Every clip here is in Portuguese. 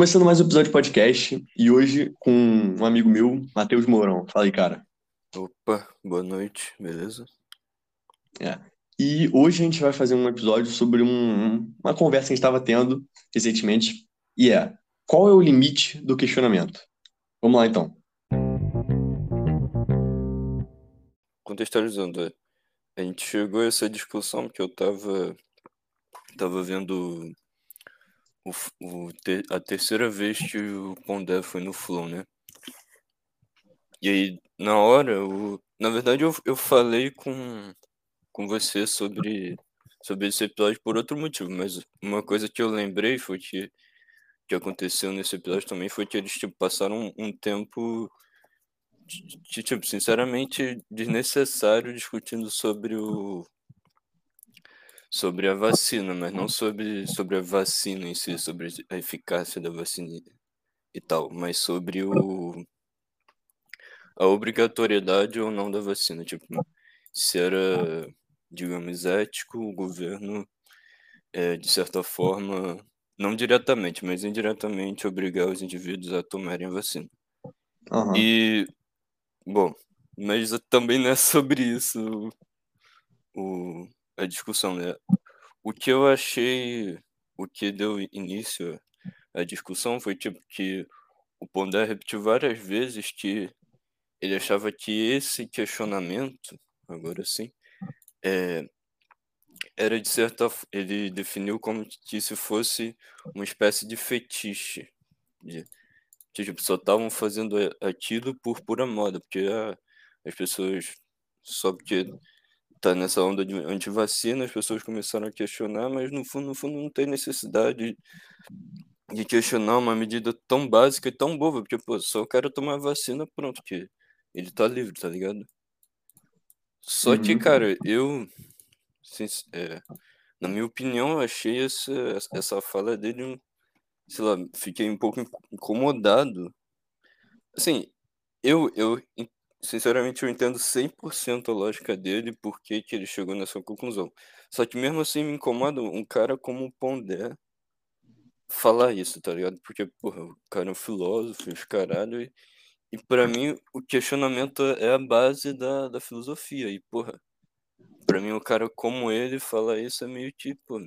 Começando mais um episódio de podcast e hoje com um amigo meu, Matheus Mourão. Fala aí, cara. Opa, boa noite, beleza? É. E hoje a gente vai fazer um episódio sobre um- uma conversa que a gente estava tendo recentemente e é qual é o limite do questionamento? Vamos lá então. Contextualizando, é, a gente chegou a essa discussão porque eu tava, tava vendo o, o te- a terceira vez que o Pondé foi no Flow, né? E aí, na hora, o, na verdade, eu, eu falei com, com você sobre, sobre esse episódio por outro motivo, mas uma coisa que eu lembrei foi que, que aconteceu nesse episódio também foi que eles, tipo, passaram um, um tempo de, de, tipo, sinceramente, desnecessário discutindo sobre o sobre a vacina, mas não sobre, sobre a vacina em si, sobre a eficácia da vacina e- tal, mas sobre o a obrigatoriedade ou não da vacina, tipo, se era, digamos, ético o governo, é, de certa forma, não diretamente, mas indiretamente obrigar os indivíduos a tomarem a vacina. Aham. E, bom, mas também não é sobre isso o, a discussão, né? O que eu achei, o que deu início à discussão foi tipo que o Pondé repetiu várias vezes que ele achava que esse questionamento, agora sim, é, era de certa ele definiu como que se fosse uma espécie de fetiche, de, que tipo, só estavam fazendo aquilo por pura moda, porque ah, as pessoas, só porque tá nessa onda de antivacina, as pessoas começaram a questionar, mas no fundo, no fundo não tem necessidade de questionar uma medida tão básica e tão boba, porque, pô, só eu quero tomar vacina, pronto, que ele tá livre, tá ligado? Só que, Uhum. cara, eu, é, na minha opinião, eu achei essa, essa fala dele, um- sei lá, fiquei um pouco inco- incomodado. Assim, eu, eu, sinceramente, eu entendo 100% a lógica dele, por que ele chegou nessa conclusão. Só que mesmo assim me incomoda um cara como o Pondé falar isso, tá ligado? Porque, porra, o cara é um filósofo, os caralho, e, e pra mim o questionamento é a base da, da filosofia, e, porra, pra mim um cara como ele falar isso é meio tipo,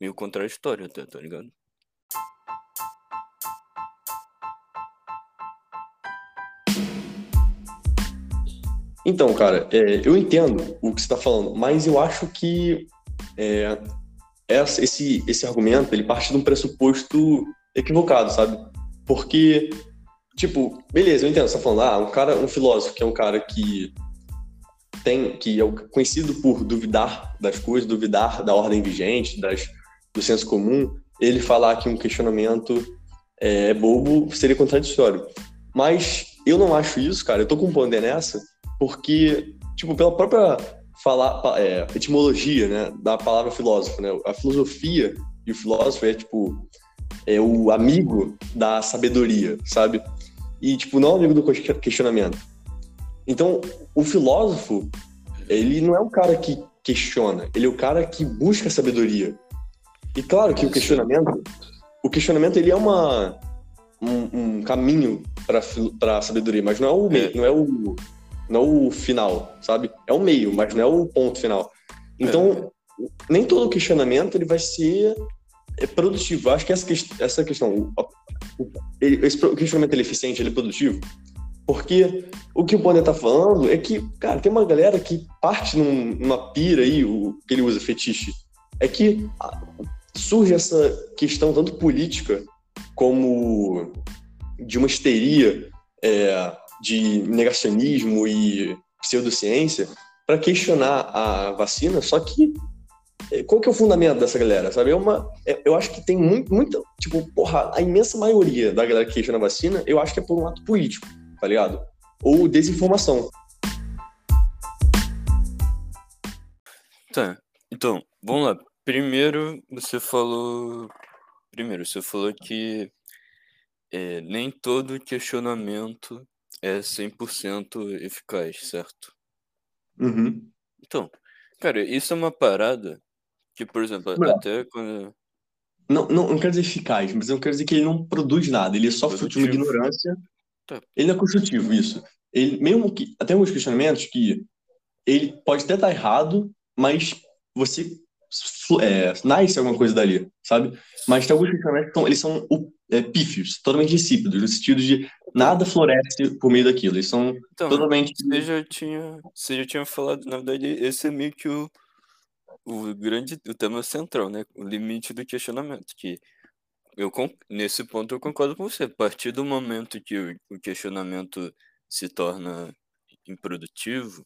meio contraditório até, tá ligado? Então, cara, é, eu entendo o que você está falando, mas eu acho que é, essa- esse, esse argumento ele parte de um pressuposto equivocado, sabe? Porque, tipo, beleza, eu entendo, você tá falando, ah, um cara, um filósofo que é um cara que tem, que é o- conhecido por duvidar das coisas, duvidar da ordem vigente, das, do senso comum, ele falar que um questionamento é bobo seria contraditório. Mas eu não acho isso, cara, eu tô com um ponder nessa, porque, tipo, pela própria falar, é, etimologia, né, da palavra filósofo, né, a filosofia e o filósofo é, tipo, é o amigo da sabedoria, sabe? E, tipo, não amigo do ques- questionamento. Então, o filósofo, ele não é o cara que questiona, ele é o cara que busca sabedoria. E claro que o questionamento, o questionamento ele é uma um, um caminho para a sabedoria, mas não é o É. não é o não é o final, sabe? É o meio, mas não é o ponto final. Então, nem todo questionamento ele vai ser é, produtivo. Acho que essa, essa questão, esse questionamento ele é eficiente, ele é produtivo, porque o que o Bonner tá falando é que, cara, tem uma galera que parte num- numa pira aí, o que ele usa fetiche, é que surge essa questão tanto política como de uma histeria é, de negacionismo e pseudociência para questionar a vacina, só que é, qual que é o fundamento dessa galera, sabe? É uma, é- eu acho que tem muito, tipo, porra, a imensa maioria da galera que questiona a vacina, eu acho que é por um ato político, tá ligado? Ou desinformação. Tá, então, vamos lá. Primeiro, você falou. Primeiro, você falou que é, nem todo questionamento é 100% eficaz, certo? Uhum. Então, cara, isso é uma parada que, por exemplo, Não. até quando. Não, não, não quero dizer eficaz, mas eu quero dizer que ele não produz nada, ele é só fruto de uma ignorância. Tá. Ele é construtivo, isso. Ele, mesmo que. Até alguns questionamentos que ele pode até estar errado, mas você é, nasce alguma coisa dali, sabe? Mas tem alguns questionamentos que são, eles são é, pífios, totalmente insípidos, no sentido de nada floresce por meio daquilo. Eles são Então, totalmente. você já tinha, você já tinha falado, na verdade, esse é meio que o, o grande, o tema central, né? O limite do questionamento, que eu, nesse ponto eu concordo com você. A partir do momento que o, o questionamento se torna improdutivo,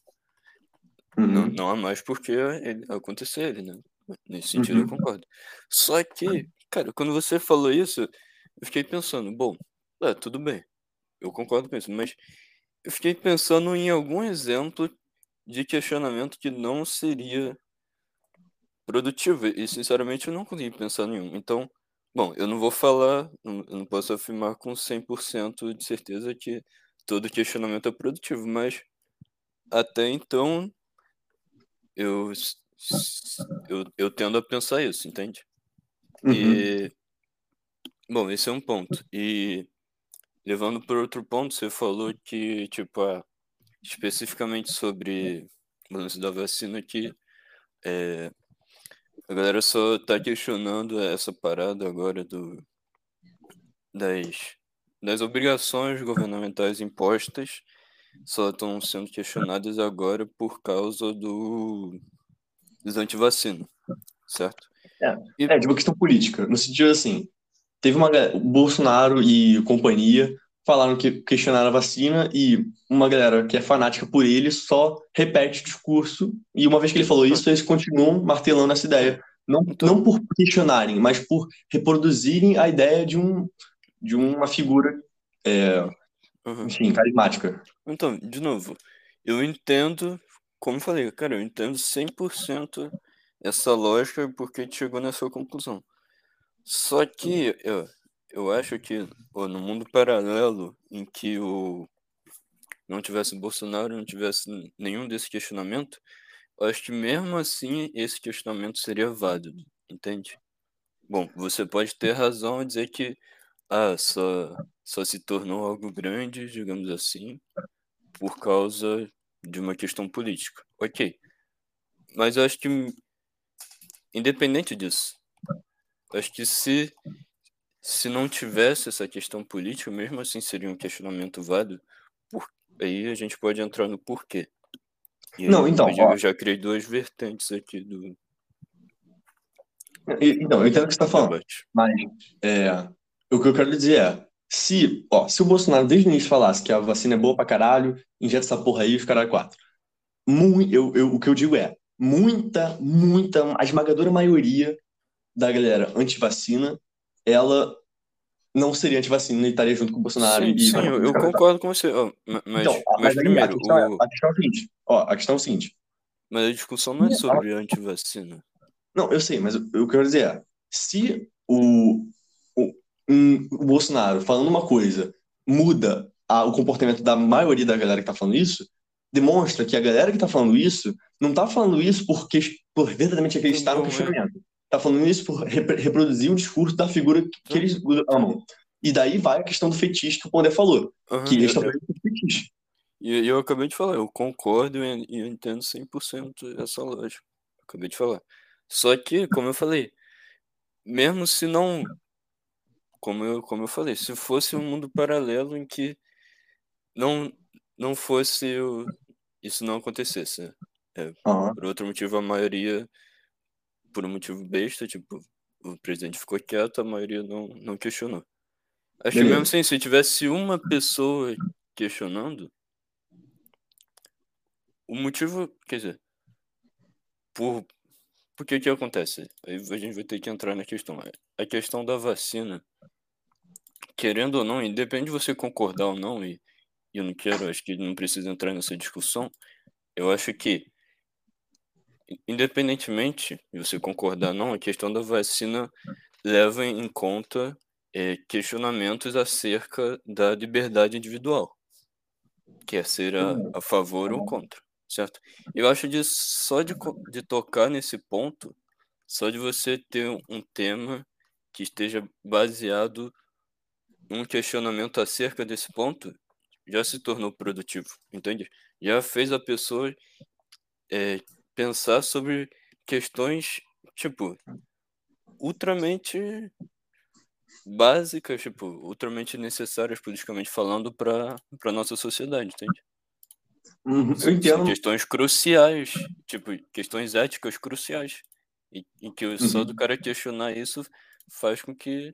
não, Uhum, não há mais por que ele, acontecer ele, né? Nesse sentido eu uhum. concordo. Só que, cara, quando você falou isso, eu fiquei pensando, bom, é, tudo bem, eu concordo com isso, mas eu fiquei pensando em algum exemplo de questionamento que não seria produtivo, e sinceramente eu não consegui pensar nenhum. Então, bom, eu não vou falar, eu não posso afirmar com 100% de certeza que todo questionamento é produtivo, mas até então eu, eu, eu tendo a pensar isso, entende? Uhum. E, bom, esse é um ponto. E levando para outro ponto, você falou que, tipo, ah, especificamente sobre o lance da vacina, que é, a galera só tá questionando essa parada agora do, das, das obrigações governamentais impostas, só estão sendo questionadas agora por causa do, dos antivacina, certo? E, É, de uma questão política, no sentido assim, teve uma o Bolsonaro e companhia falaram que questionaram a vacina e uma galera que é fanática por ele só repete o discurso e uma vez que ele falou isso, eles continuam martelando essa ideia. Não, então, não por questionarem, mas por reproduzirem a ideia de, um, de uma figura, é, aham. enfim, carismática. Então, de novo, eu entendo, como eu falei, cara, eu entendo 100% essa lógica porque chegou nessa conclusão. Só que eu, eu acho que ó, no mundo paralelo em que o não tivesse Bolsonaro, não tivesse nenhum desse questionamento, eu acho que mesmo assim esse questionamento seria válido, entende? Bom, você pode ter razão em dizer que ah, só, só se tornou algo grande, digamos assim, por causa de uma questão política. Ok. Mas eu acho que, independente disso, acho que se, se não tivesse essa questão política, mesmo assim seria um questionamento válido. Por, aí a gente pode entrar no porquê. E Não, então, eu já- ó, eu já criei duas vertentes aqui do então, eu entendo o que você está falando. Mas é, o que eu quero dizer é, se, ó, se o Bolsonaro desde o início falasse que a vacina é boa pra caralho, injeta essa porra aí e os caralho quatro. Mui- eu, eu, o que eu digo é, muita, muita, a esmagadora maioria da galera anti-vacina, ela não seria anti-vacina e estaria junto com o Bolsonaro Sim, e... sim, eu, eu concordo com você. mas, Então, mas mas aí a primeiro, questão, é, o, a questão é o seguinte, ó, a questão é o seguinte, mas a discussão não é sobre antivacina. Não, eu sei, mas o o que eu quero dizer é, se o, o, o Bolsonaro falando uma coisa muda a- o comportamento da maioria da galera que tá falando isso, demonstra que a galera que tá falando isso não tá falando isso porque, por verdadeiramente acreditar no é. questionamento. Tá falando isso por repre- reproduzir o discurso da figura que, que eles amam. E daí vai a questão do fetiche que o Pondé falou, Aham, que eles estão fazendo fetiche. E eu acabei de falar, eu concordo e e eu entendo 100% essa lógica. Acabei de falar. Só que, como eu falei, mesmo se não. Como eu, como eu falei, se fosse um mundo paralelo em que não, não fosse. O, isso não acontecesse. né? É, Aham. por outro motivo, a maioria. Por um motivo besta, tipo, o presidente ficou quieto, a maioria não, não questionou. Acho que mesmo assim, se tivesse uma pessoa questionando, o motivo, quer dizer, por, por que que acontece? Aí a gente vai ter que entrar na questão. A questão da vacina, querendo ou não, independe de você concordar ou não, e eu não quero, acho que não precisa entrar nessa discussão, eu acho que, independentemente de você concordar ou não, a questão da vacina leva em conta eh, questionamentos acerca da liberdade individual, quer ser a, a favor ou contra, certo? Eu acho de só de, de tocar nesse ponto, só de você ter um- tema que esteja baseado um questionamento acerca desse ponto já se tornou produtivo, entende? Já fez a pessoa é, pensar sobre questões, tipo, ultramente básicas, tipo, ultramente necessárias politicamente falando para a nossa sociedade, entende? Uhum. São questões cruciais, tipo, questões éticas cruciais. E, e que uhum. só do uhum. cara questionar isso faz com que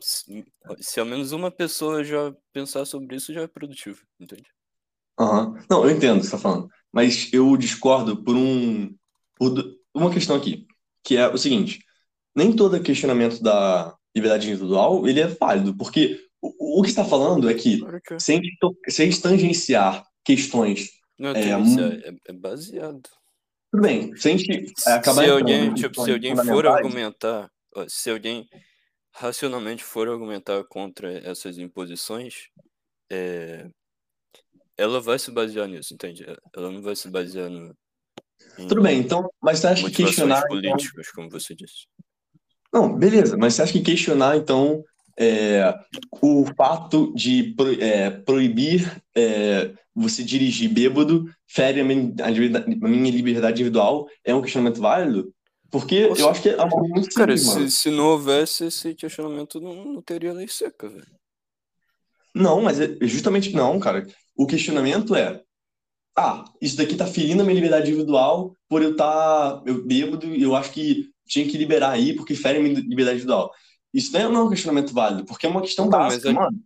se, se ao menos uma pessoa já pensar sobre isso, já é produtivo, entende? Uhum. Não, eu entendo o que você está falando. Mas eu discordo por um por uma questão aqui, que é o seguinte: nem todo questionamento da liberdade individual ele é válido, porque o, o que está falando é que, que... Sem, sem tangenciar questões. Não é, é, é, baseado. Tudo bem, se a gente acabar se alguém, tipo, se alguém for argumentar, se alguém racionalmente for argumentar contra essas imposições, é, ela vai se basear nisso, entende? Ela não vai se basear no. Tudo bem, então, mas você acha que questionar. Então políticas, então... como você disse. Não, beleza, mas você acha que questionar, então, é, o fato de pro, é, proibir é, você dirigir bêbado fere a minha, a minha, liberdade individual é um questionamento válido? Porque Nossa, eu acho que é muito Cara, se, se, não houvesse esse questionamento, não, não teria lei seca, velho. Não, mas é justamente não, cara. O questionamento é: ah, isso daqui tá ferindo a minha liberdade individual por eu estar tá, eu bêbado e eu acho que tinha que liberar aí porque fere a minha liberdade individual. Isso não é um questionamento válido, porque é uma questão não, básica, é... mano.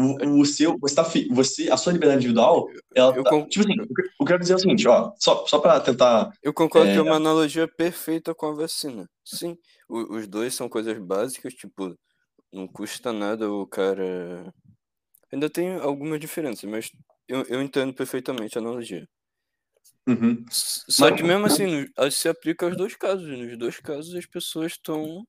O, o, seu, você, tá, você, a sua liberdade individual, ela eu, tá, tipo assim, eu, eu quero dizer o seguinte, ó, só, só para tentar. Eu concordo é... que é uma analogia perfeita com a vacina. Sim, o, os dois são coisas básicas, tipo, não custa nada o cara. Ainda tem algumas diferenças, mas eu, eu entendo perfeitamente a analogia. Uhum. Só mas... que mesmo assim, se aplica aos dois casos. Nos dois casos as pessoas estão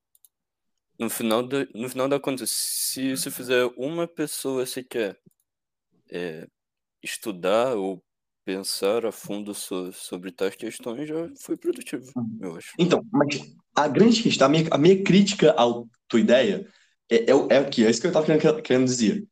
no final, da, no final da conta, se você fizer uma pessoa sequer é, estudar ou pensar a fundo so, sobre tais questões, já foi produtivo, uhum. eu acho. Então, mas a grande questão, a minha, a minha crítica à tua ideia é, é, é o que? É isso que eu estava querendo, querendo dizer.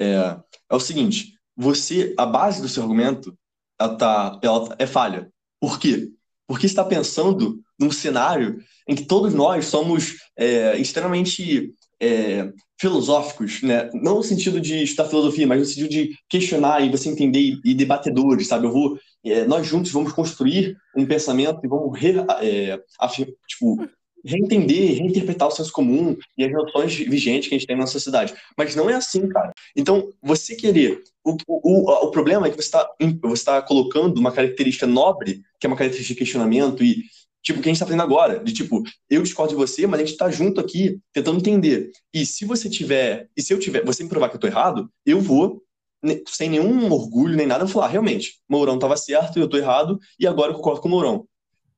É, é o seguinte, você, a base do seu argumento, ela, tá, ela é falha. Por quê? Porque está pensando num cenário em que todos nós somos é, extremamente é, filosóficos, né? Não no sentido de estudar filosofia, mas no sentido de questionar e você entender e, debatedores, sabe? Eu vou, é, nós juntos vamos construir um pensamento e vamos re, é, tipo, reentender, reinterpretar o senso comum e as noções vigentes que a gente tem na sociedade. Mas não é assim, cara. Então, você querer. O, o, o problema é que você está você tá colocando uma característica nobre, que é uma característica de questionamento e. Tipo, o que a gente está fazendo agora, de tipo, eu discordo de você, mas a gente está junto aqui, tentando entender. E se você tiver, e se eu tiver, você me provar que eu estou errado, eu vou, sem nenhum orgulho nem nada, eu falar, realmente, Mourão estava certo, eu estou errado, e agora eu concordo com o Mourão.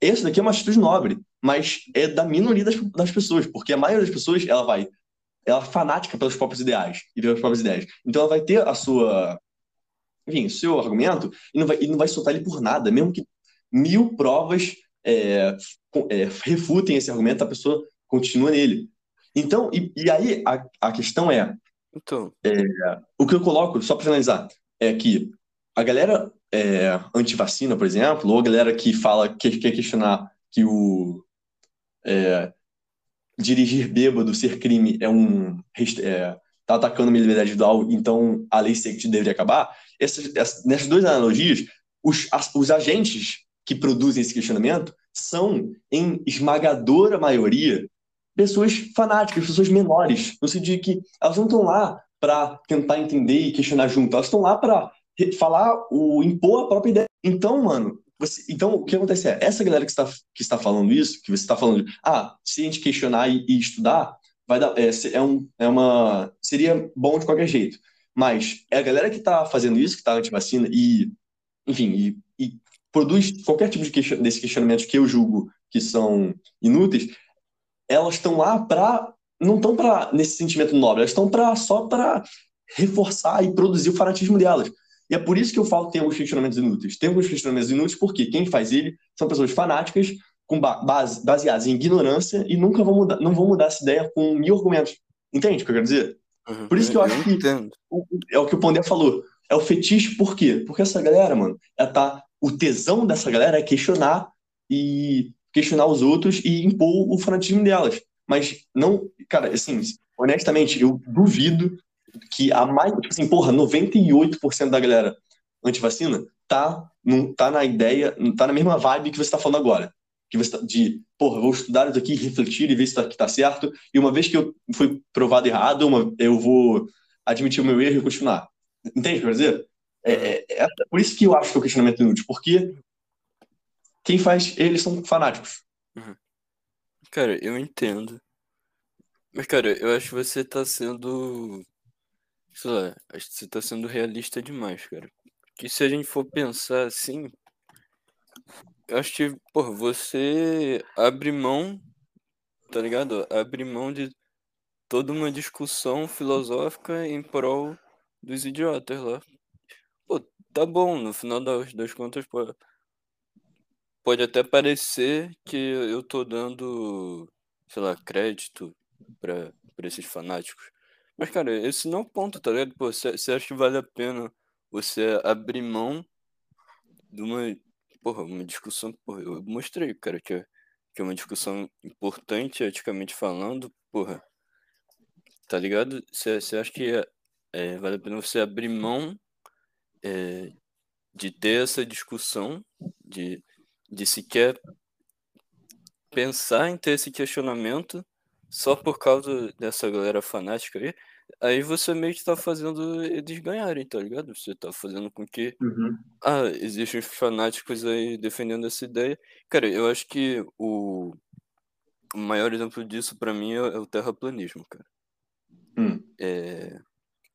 Esse daqui é uma atitude nobre mas é da minoria das, das pessoas, porque a maioria das pessoas, ela vai, ela é fanática pelos próprios ideais e pelas próprias ideias. Então ela vai ter a sua, enfim, o seu argumento e não vai, e não vai soltar ele por nada, mesmo que mil provas é, é, refutem esse argumento, a pessoa continua nele. Então, e, e aí a, a questão é, então. é, o que eu coloco, só para finalizar, é que a galera é, anti-vacina, por exemplo, ou a galera que fala que quer questionar que o é, dirigir bêbado, ser crime, é um. É, tá atacando a minha liberdade individual, então a lei seca deveria acabar. Essas, essas, nessas duas analogias, os, as, os agentes que produzem esse questionamento são, em esmagadora maioria, pessoas fanáticas, pessoas menores, no sentido de que elas não estão lá para tentar entender e questionar junto, elas estão lá para falar, o impor a própria ideia. Então, mano, você, então, o que acontece é, essa galera que está, que está falando isso, que você está falando, ah, se a gente questionar e, e estudar, vai dar, é, é, um, é uma, seria bom de qualquer jeito. Mas é a galera que está fazendo isso, que está anti-vacina e, enfim, e, e, produz qualquer tipo de question, desse questionamento que eu julgo que são inúteis, elas estão lá para, não estão para nesse sentimento nobre, elas estão para só para reforçar e produzir o fanatismo delas. E é por isso que eu falo que tem alguns questionamentos inúteis. Tem alguns questionamentos inúteis porque quem faz ele são pessoas fanáticas com base, baseadas em ignorância e nunca vão mudar, não vão mudar essa ideia com mil argumentos. Entende o que eu quero dizer? Uhum. Por isso que eu, eu acho entendo. que é o que o Pondé falou. É o fetiche, por quê? Porque essa galera, mano, ela tá, o tesão dessa galera é questionar e questionar os outros e impor o fanatismo delas. Mas não, cara, assim, honestamente, eu duvido que a mais, tipo assim, porra, 98% da galera antivacina tá, não, tá na ideia, tá na mesma vibe que você tá falando agora. Que você tá, de, porra, vou estudar isso aqui, refletir e ver se tá, que tá certo, e uma vez que eu fui provado errado, uma, eu vou admitir o meu erro e continuar. Entende o que eu dizer? É, é, é, por isso que eu acho que é o questionamento inútil, porque quem faz, eles são fanáticos. Uhum. Cara, eu entendo. Mas, cara, eu acho que você tá sendo. Sei lá, acho que você tá sendo realista demais, cara. Que se a gente for pensar assim. Eu acho que, pô, você abre mão, tá ligado? Abre mão de toda uma discussão filosófica em prol dos idiotas lá. Pô, tá bom, no final das, das contas, pô, pode até parecer que eu tô dando, sei lá, crédito pra esses fanáticos. Mas, cara, esse não é o ponto, tá ligado? Pô, você acha que vale a pena você abrir mão de uma, porra, uma discussão, porra, eu mostrei, cara, que é, que é uma discussão importante, eticamente falando, porra, tá ligado? Você acha que é, é, vale a pena você abrir mão é, de ter essa discussão, de de sequer pensar em ter esse questionamento só por causa dessa galera fanática aí, aí você meio que tá fazendo eles ganharem, tá ligado? Você tá fazendo com que. Uhum. Ah, existem fanáticos aí defendendo essa ideia. Cara, eu acho que o, o maior exemplo disso para mim é, é, o terraplanismo, cara. Hum. É...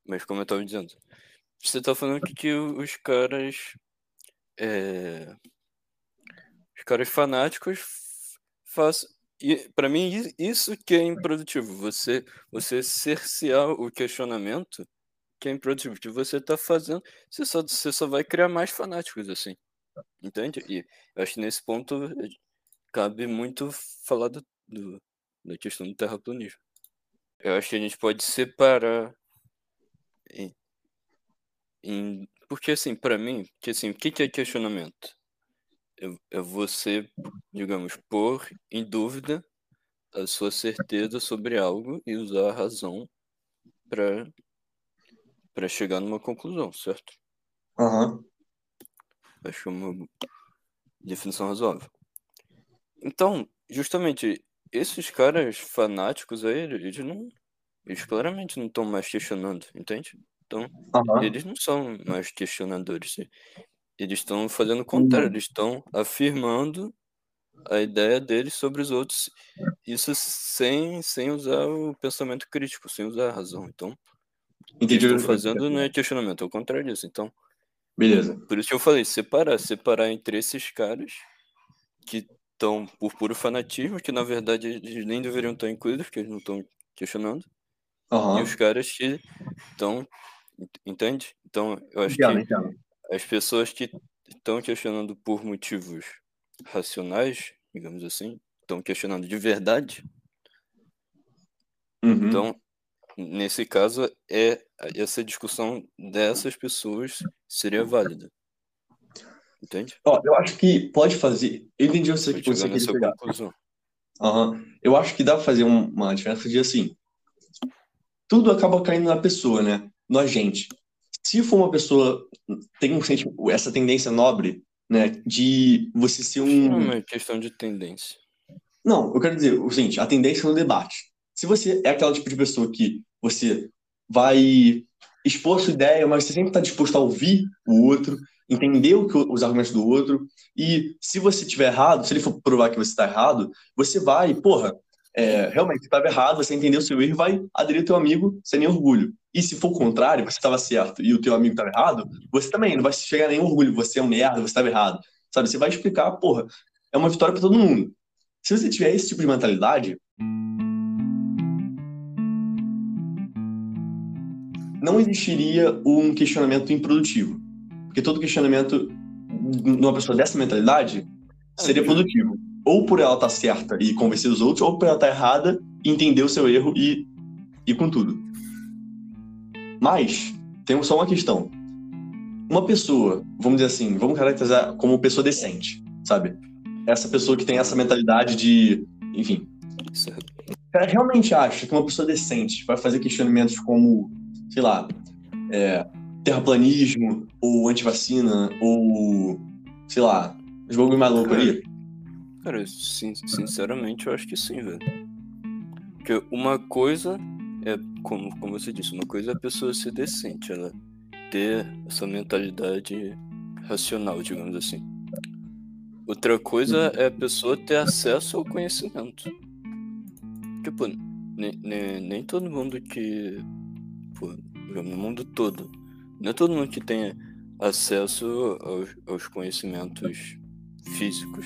Mas como eu tava dizendo, você tá falando que, que os caras. É os caras fanáticos fazem. E para mim isso que é improdutivo. Você você cercear o questionamento que é improdutivo, que você tá fazendo, você só você só vai criar mais fanáticos assim. Entende? E eu acho que nesse ponto cabe muito falar do, do da questão do terraplanismo. Eu acho que a gente pode separar em, em porque assim, para mim, que assim, o que é questionamento? É você, digamos, pôr em dúvida a sua certeza sobre algo e usar a razão para para chegar numa conclusão, certo? Uhum. Acho é uma definição razoável. Então, justamente, esses caras fanáticos aí, eles não. Eles claramente não estão mais questionando, entende? Então, uhum. eles não são mais questionadores. Eles estão fazendo o contrário, Uhum. eles estão afirmando a ideia deles sobre os outros, isso sem, sem usar o pensamento crítico, sem usar a razão. Então, o que Entendi. eles estão fazendo não é questionamento, é o contrário disso. Então, Beleza. por isso que eu falei, separar, separar entre esses caras que estão por puro fanatismo, que na verdade eles nem deveriam estar incluídos, porque eles não estão questionando, e Aham. os caras que estão, entende? Então, eu acho Entendo, que entendo. As pessoas que estão questionando por motivos racionais, digamos assim, estão questionando de verdade, Uhum. então, nesse caso, é essa discussão dessas pessoas seria válida. Entende? Ó, eu acho que pode fazer. Eu entendi você que você queria nessa pegar. conclusão. Aham. Eu acho que dá pra fazer um- uma diferença de assim. Tudo acaba caindo na pessoa, né? No agente. Se for uma pessoa tem um senti- essa tendência nobre, né, de você ser Não é um uma questão de tendência. Não, eu quero dizer o seguinte, a tendência no debate. Se você é aquela tipo de pessoa que você vai expor sua ideia, mas você sempre está disposto a ouvir o outro, entender o que, os argumentos do outro, e se você tiver errado, se ele for provar que você está errado, você vai, porra, é, realmente estava errado, você entendeu seu erro e vai aderir ao teu amigo sem nenhum orgulho. E se for o contrário, você estava certo e o teu amigo estava errado, você também não vai chegar a nenhum orgulho, você é um merda, você estava errado. Sabe, você vai explicar, porra, é uma vitória para todo mundo. Se você tiver esse tipo de mentalidade, não existiria um questionamento improdutivo. Porque todo questionamento numa pessoa dessa mentalidade seria produtivo. Ou por ela estar tá certa e convencer os outros, ou por ela estar tá errada e entender o seu erro e ir com tudo. Mas, tem só uma questão. Uma pessoa, vamos dizer assim, vamos caracterizar como pessoa decente, sabe? Essa pessoa que tem essa mentalidade de, enfim. Ela realmente acha que uma pessoa decente vai fazer questionamentos como, sei lá, é, terraplanismo, ou antivacina, ou, sei lá, mais louco ali? Cara, sim, sinceramente eu acho que sim, velho. Porque uma coisa é, como, como você disse, uma coisa é a pessoa ser decente, ela ter essa mentalidade racional, digamos assim. Outra coisa é a pessoa ter acesso ao conhecimento. Tipo, nem todo mundo que. Pô, no mundo todo. Não é todo mundo que tem acesso aos, aos conhecimentos físicos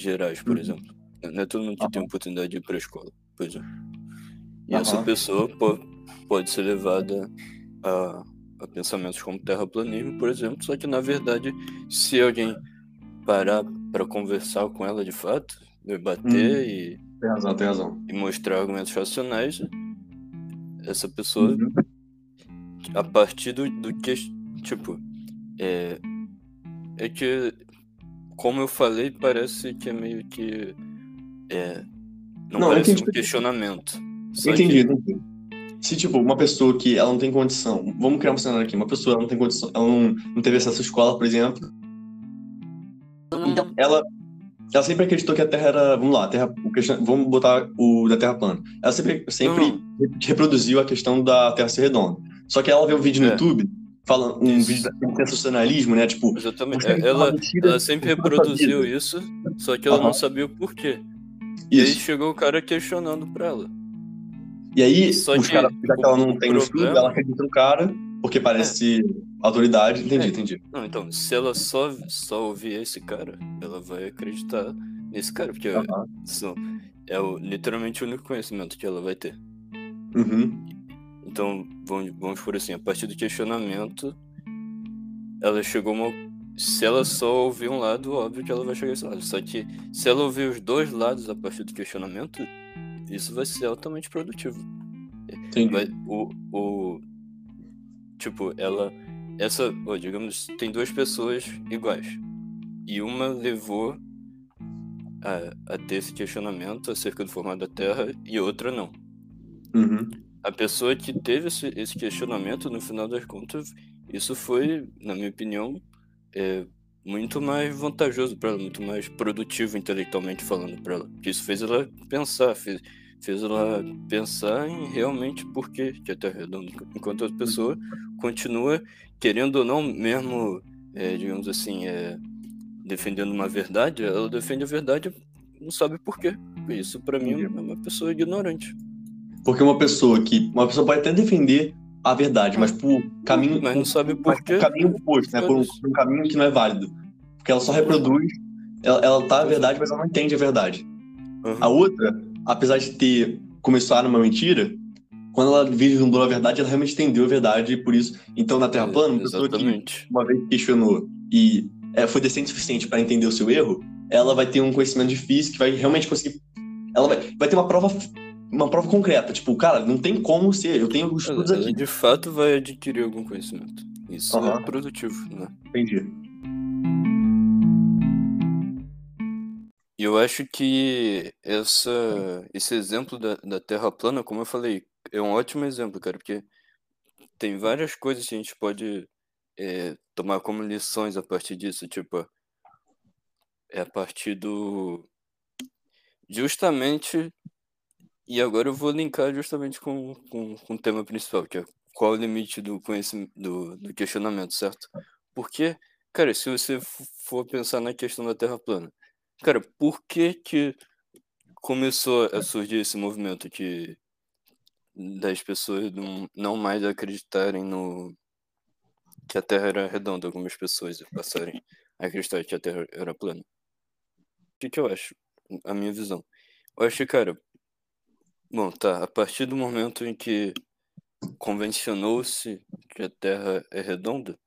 gerais, por uhum. exemplo. Não é todo mundo que tem oportunidade de ir para a escola, por exemplo. E uhum. essa pessoa pô, pode ser levada a, a pensamentos como terraplanismo, por exemplo, só que na verdade, se alguém parar para conversar com ela de fato, debater hum, e, tem razão, tem razão. e mostrar argumentos racionais, essa pessoa, uhum. a partir do, do que, tipo, é, é que, como eu falei, parece que é meio que. É, não, não parece um questionamento. Entendi, que... entendi. Se, tipo, uma pessoa que ela não tem condição, vamos criar um cenário aqui, uma pessoa ela não tem condição, ela não, não teve acesso à escola, por exemplo, então, ela, ela sempre acreditou que a Terra era. Vamos lá, Terra, o, vamos botar o da Terra plana. Ela sempre, sempre uhum. reproduziu a questão da Terra ser redonda. Só que ela vê um vídeo no é. YouTube falando um isso. vídeo de sensacionalismo, né? Tipo, Exatamente. Ela, ela sempre reproduziu isso, só que ela uhum. não sabia o porquê. E aí chegou o cara questionando pra ela. E aí, só os caras, já que ela não tem problema... estudo, ela acredita no cara, porque parece é. autoridade. Entendi, é. entendi. Não, então, se ela só, só ouvir esse cara, ela vai acreditar nesse cara, porque uhum. são, é o, literalmente o único conhecimento que ela vai ter. Uhum. Então, vamos, vamos por assim, a partir do questionamento, ela chegou uma. Se ela só ouvir um lado, óbvio que ela vai chegar a esse lado. Só que se ela ouvir os dois lados a partir do questionamento, isso vai ser altamente produtivo. Entendi. Vai, o, o, Tipo, ela. Essa, oh, digamos, tem duas pessoas iguais. E uma levou a, a ter esse questionamento acerca do formato da Terra e outra não. Uhum. A pessoa que teve esse, esse questionamento, no final das contas, isso foi, na minha opinião, é, muito mais vantajoso para ela, muito mais produtivo intelectualmente falando para ela. Porque isso fez ela pensar, fez, fez ela pensar em realmente por que, a Terra é redonda, enquanto a pessoa continua querendo ou não, mesmo, é, digamos assim, é, defendendo uma verdade, ela defende a verdade não sabe por quê. Isso para mim é uma pessoa ignorante. Porque uma pessoa que uma pessoa pode até defender a verdade, mas por caminho, mas não sabe por quê. Por caminho oposto, né? Por um, por um, caminho que não é válido, porque ela só reproduz, ela, ela tá a verdade, mas ela não entende a verdade. Uhum. A outra apesar de ter começado numa mentira, quando ela vislumbrou a verdade, ela realmente entendeu a verdade e por isso. Então, na Terra plana, uma pessoa que uma vez questionou e é, foi decente o suficiente para entender o seu erro, ela vai ter um conhecimento de física que vai realmente conseguir. Ela vai, vai ter uma prova uma prova concreta, tipo, cara, não tem como ser, eu tenho alguns estudos aqui. de fato vai adquirir algum conhecimento. Isso uhum. é produtivo, né? Entendi. E eu acho que essa, esse exemplo da, da Terra plana, como eu falei, é um ótimo exemplo, cara, porque tem várias coisas que a gente pode é, tomar como lições a partir disso, tipo, é a partir do. Justamente. E agora eu vou linkar justamente com, com, com o tema principal, que é qual o limite do conhecimento, do, do questionamento, certo? Porque, cara, se você for pensar na questão da Terra plana, Cara, por que que começou a surgir esse movimento que das pessoas não, não mais acreditarem no que a Terra era redonda, algumas pessoas passarem a acreditar que a Terra era plana? O que que eu acho? A minha visão. Eu acho cara, bom, tá, a partir do momento em que convencionou-se que a Terra é redonda,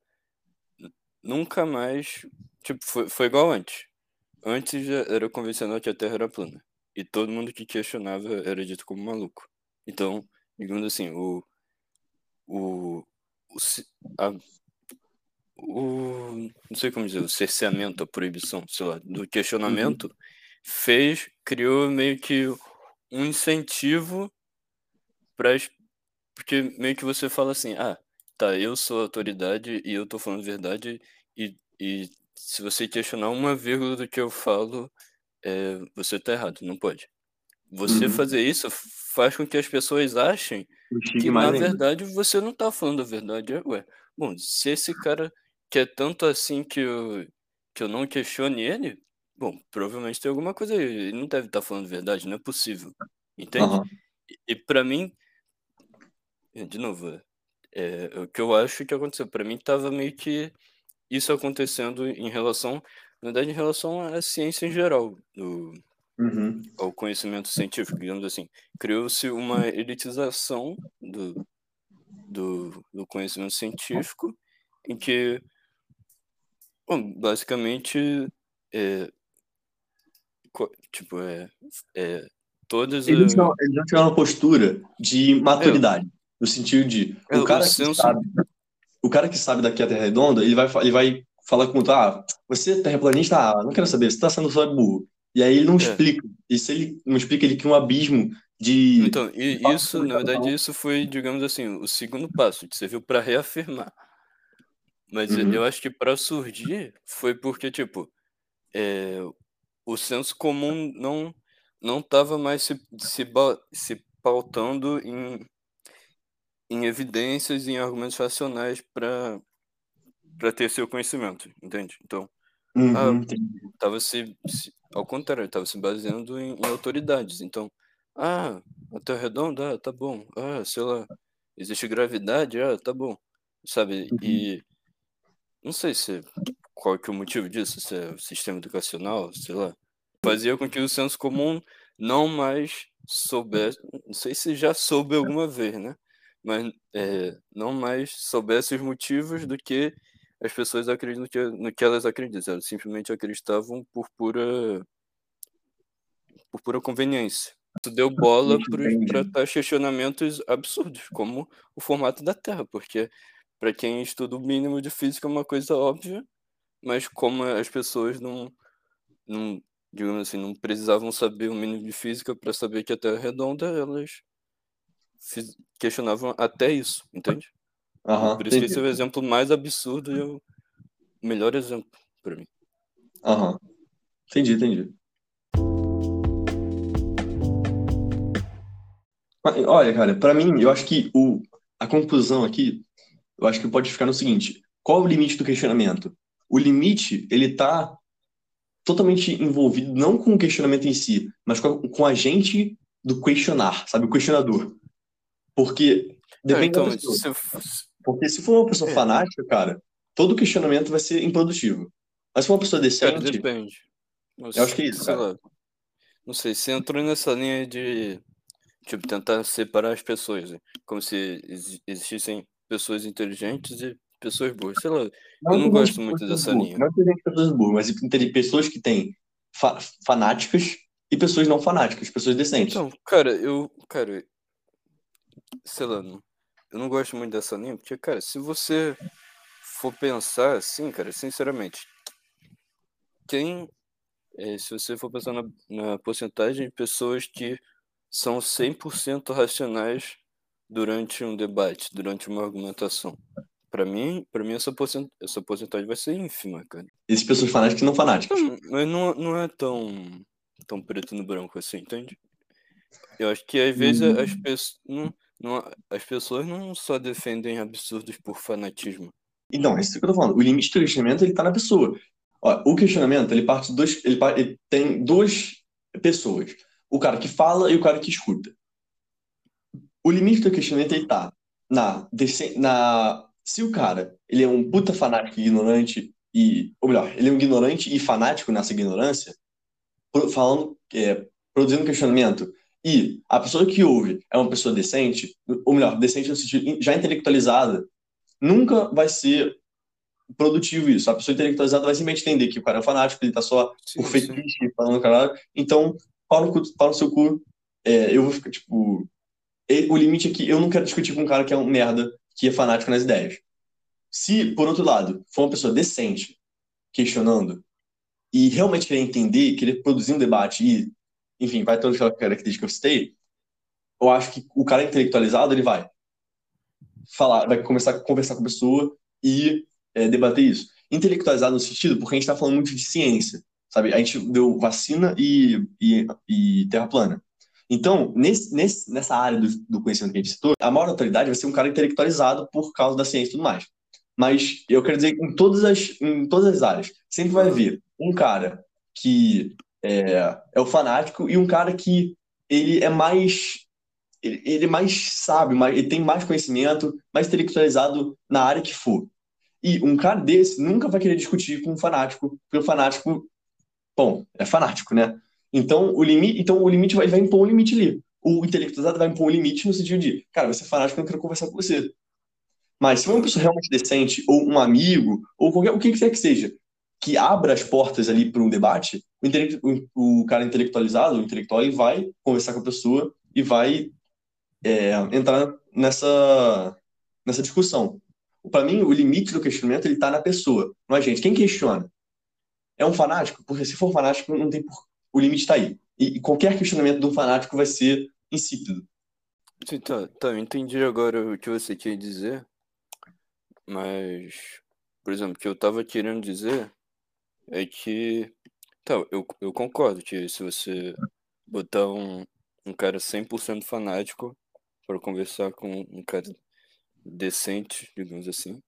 nunca mais, tipo, foi, foi igual antes antes era convencional que a Terra era plana. E todo mundo que questionava era dito como maluco. Então, digamos assim, o. O. o, a, o não sei como dizer, o cerceamento, a proibição, sei lá, do questionamento uhum. fez, criou meio que um incentivo para porque meio que você fala assim, ah, tá, eu sou autoridade e eu tô falando verdade e, e se você questionar uma vírgula do que eu falo, é, você tá errado, não pode. Você uhum. fazer isso faz com que as pessoas achem que, na ainda. verdade, você não tá falando a verdade. É, ué, bom, se esse cara quer tanto assim que eu, que eu não questione ele, bom, provavelmente tem alguma coisa aí. Ele não deve estar falando verdade, não é possível. Entende? Uhum. E, e para mim, de novo, é, o que eu acho que aconteceu, para mim tava meio que isso acontecendo em relação, na verdade, em relação à ciência em geral, do, uhum. ao conhecimento científico, digamos assim. Criou-se uma elitização do, do, do conhecimento científico, em que, bom, basicamente, é, tipo, é, é todas. Eles não, eles não tiveram uma postura de maturidade. É. No sentido de, o, é, cara o que sabe, o cara que sabe daqui a Terra Redonda, ele vai, ele vai falar com o ah, você é terraplanista? Ah, não quero saber, você está sendo só burro. E aí ele não é. explica. E se ele não explica, ele cria um abismo de. Então, e isso, na verdade, isso foi, digamos assim, o segundo passo, que serviu para reafirmar. Mas uhum. eu acho que para surgir foi porque, tipo, é, o senso comum não não estava mais se, se, se pautando em em evidências e em argumentos racionais para para ter seu conhecimento, entende? Então, uhum, ah, tava se, se, ao contrário, estava se baseando em, em, autoridades. Então, ah, a Terra é redonda, ah, tá bom. Ah, sei lá, existe gravidade, ah, tá bom. Sabe? Uhum. E não sei se qual que é o motivo disso, se é o sistema educacional, sei lá. Fazia com que o senso comum não mais soubesse, não sei se já soube alguma vez, né? mas é, não mais soubesse os motivos do que as pessoas acreditam no que, no que elas acreditam. Elas simplesmente acreditavam por pura, por pura conveniência. Isso deu bola para questionamentos absurdos, como o formato da Terra, porque para quem estuda o mínimo de física é uma coisa óbvia, mas como as pessoas não, não digamos assim, não precisavam saber o mínimo de física para saber que a Terra é redonda, elas questionavam até isso, entende? Uhum, Por isso entendi. que esse é o exemplo mais absurdo e o melhor exemplo para mim. Aham. Uhum. Entendi, entendi. Olha, cara, para mim, eu acho que o, a conclusão aqui, eu acho que pode ficar no seguinte: qual é o limite do questionamento? O limite, ele tá totalmente envolvido não com o questionamento em si, mas com a, com a gente do questionar, sabe? O questionador. Porque depende então, pessoa. Se... Porque se for uma pessoa é. fanática, cara, todo questionamento vai ser improdutivo. Mas se for uma pessoa decente. Cara, depende. eu acho que é isso. Sei cara. lá. Não sei, você entrou nessa linha de tipo, tentar separar as pessoas, né? como se existissem pessoas inteligentes e pessoas boas. Sei lá, não eu não gosto muito dessa burro, linha. Não tem pessoas boas, mas tem pessoas que têm fa fanáticas e pessoas não fanáticas, pessoas decentes. Então, cara, eu, cara, sei lá, não, eu não gosto muito dessa linha, porque, cara, se você for pensar assim, cara, sinceramente, quem, é, se você for pensar na, na porcentagem de pessoas que são 100% racionais durante um debate, durante uma argumentação. Para mim, para mim essa, porcent... essa porcentagem vai ser ínfima, cara. Existem pessoas fanáticas não fanáticas. Mas não, não é tão, tão preto no branco assim, entende? Eu acho que às vezes hum. as pessoas. Não, não, as pessoas não só defendem absurdos por fanatismo. Então, é isso que eu tô falando. O limite do questionamento, ele tá na pessoa. Ó, o questionamento, ele parte dois... Ele, ele tem duas pessoas. O cara que fala e o cara que escuta. O limite do questionamento, ele tá na... na se o cara, ele é um puta fanático ignorante e... Ou melhor, ele é um ignorante e fanático nessa ignorância, falando... É, produzindo questionamento e a pessoa que ouve é uma pessoa decente, ou melhor, decente no sentido já intelectualizada, nunca vai ser produtivo isso. A pessoa intelectualizada vai simplesmente entender que o cara é um fanático, ele tá só sim, por fetiche, falando caralho. Então, pau no, cu, pau no seu cu, é, eu vou ficar, tipo... O limite é que eu não quero discutir com um cara que é um merda, que é fanático nas ideias. Se, por outro lado, for uma pessoa decente, questionando, e realmente querer entender, querer produzir um debate e, enfim, vai ter aquela característica que eu citei, eu acho que o cara intelectualizado, ele vai falar, vai começar a conversar com a pessoa e é, debater isso. Intelectualizado no sentido, porque a gente está falando muito de ciência, sabe? A gente deu vacina e, e, e terra plana. Então, nesse, nesse, nessa área do, do, conhecimento que a gente citou, a maior autoridade vai ser um cara intelectualizado por causa da ciência e tudo mais. Mas eu quero dizer em todas as, em todas as áreas, sempre vai haver um cara que é, é o fanático e um cara que ele é mais ele, ele é mais sabe, mais, ele tem mais conhecimento, mais intelectualizado na área que for. E um cara desse nunca vai querer discutir com um fanático, porque o fanático, bom, é fanático, né? Então o limite, então o limite vai, vai impor um limite ali. O intelectualizado vai impor um limite no sentido de, cara, você é fanático, eu não quero conversar com você. Mas se uma pessoa realmente decente, ou um amigo, ou qualquer o que quer que seja, que abra as portas ali para um debate, o, o, cara intelectualizado, o intelectual, ele vai conversar com a pessoa e vai é, entrar nessa, nessa discussão. Para mim, o limite do questionamento ele está na pessoa, não é gente. Quem questiona? É um fanático? Porque se for fanático, não tem por... o limite está aí. E, qualquer questionamento de um fanático vai ser insípido. Sim, tá, tá, eu entendi agora o que você quer dizer, mas, por exemplo, o que eu estava querendo dizer é que, tá, eu, eu concordo que se você botar um, um cara 100% fanático para conversar com um cara decente, digamos assim,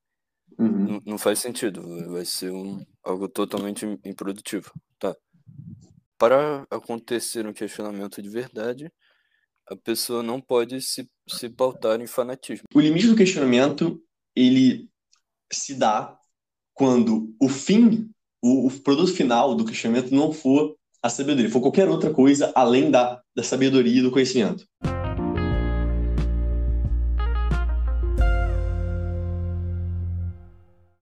uhum. não, não faz sentido. Vai ser um, algo totalmente improdutivo. Tá. Para acontecer um questionamento de verdade, a pessoa não pode se, se pautar em fanatismo. O limite do questionamento, ele se dá quando o fim, o, o produto final do questionamento não for a sabedoria, for qualquer outra coisa além da, da sabedoria e do conhecimento.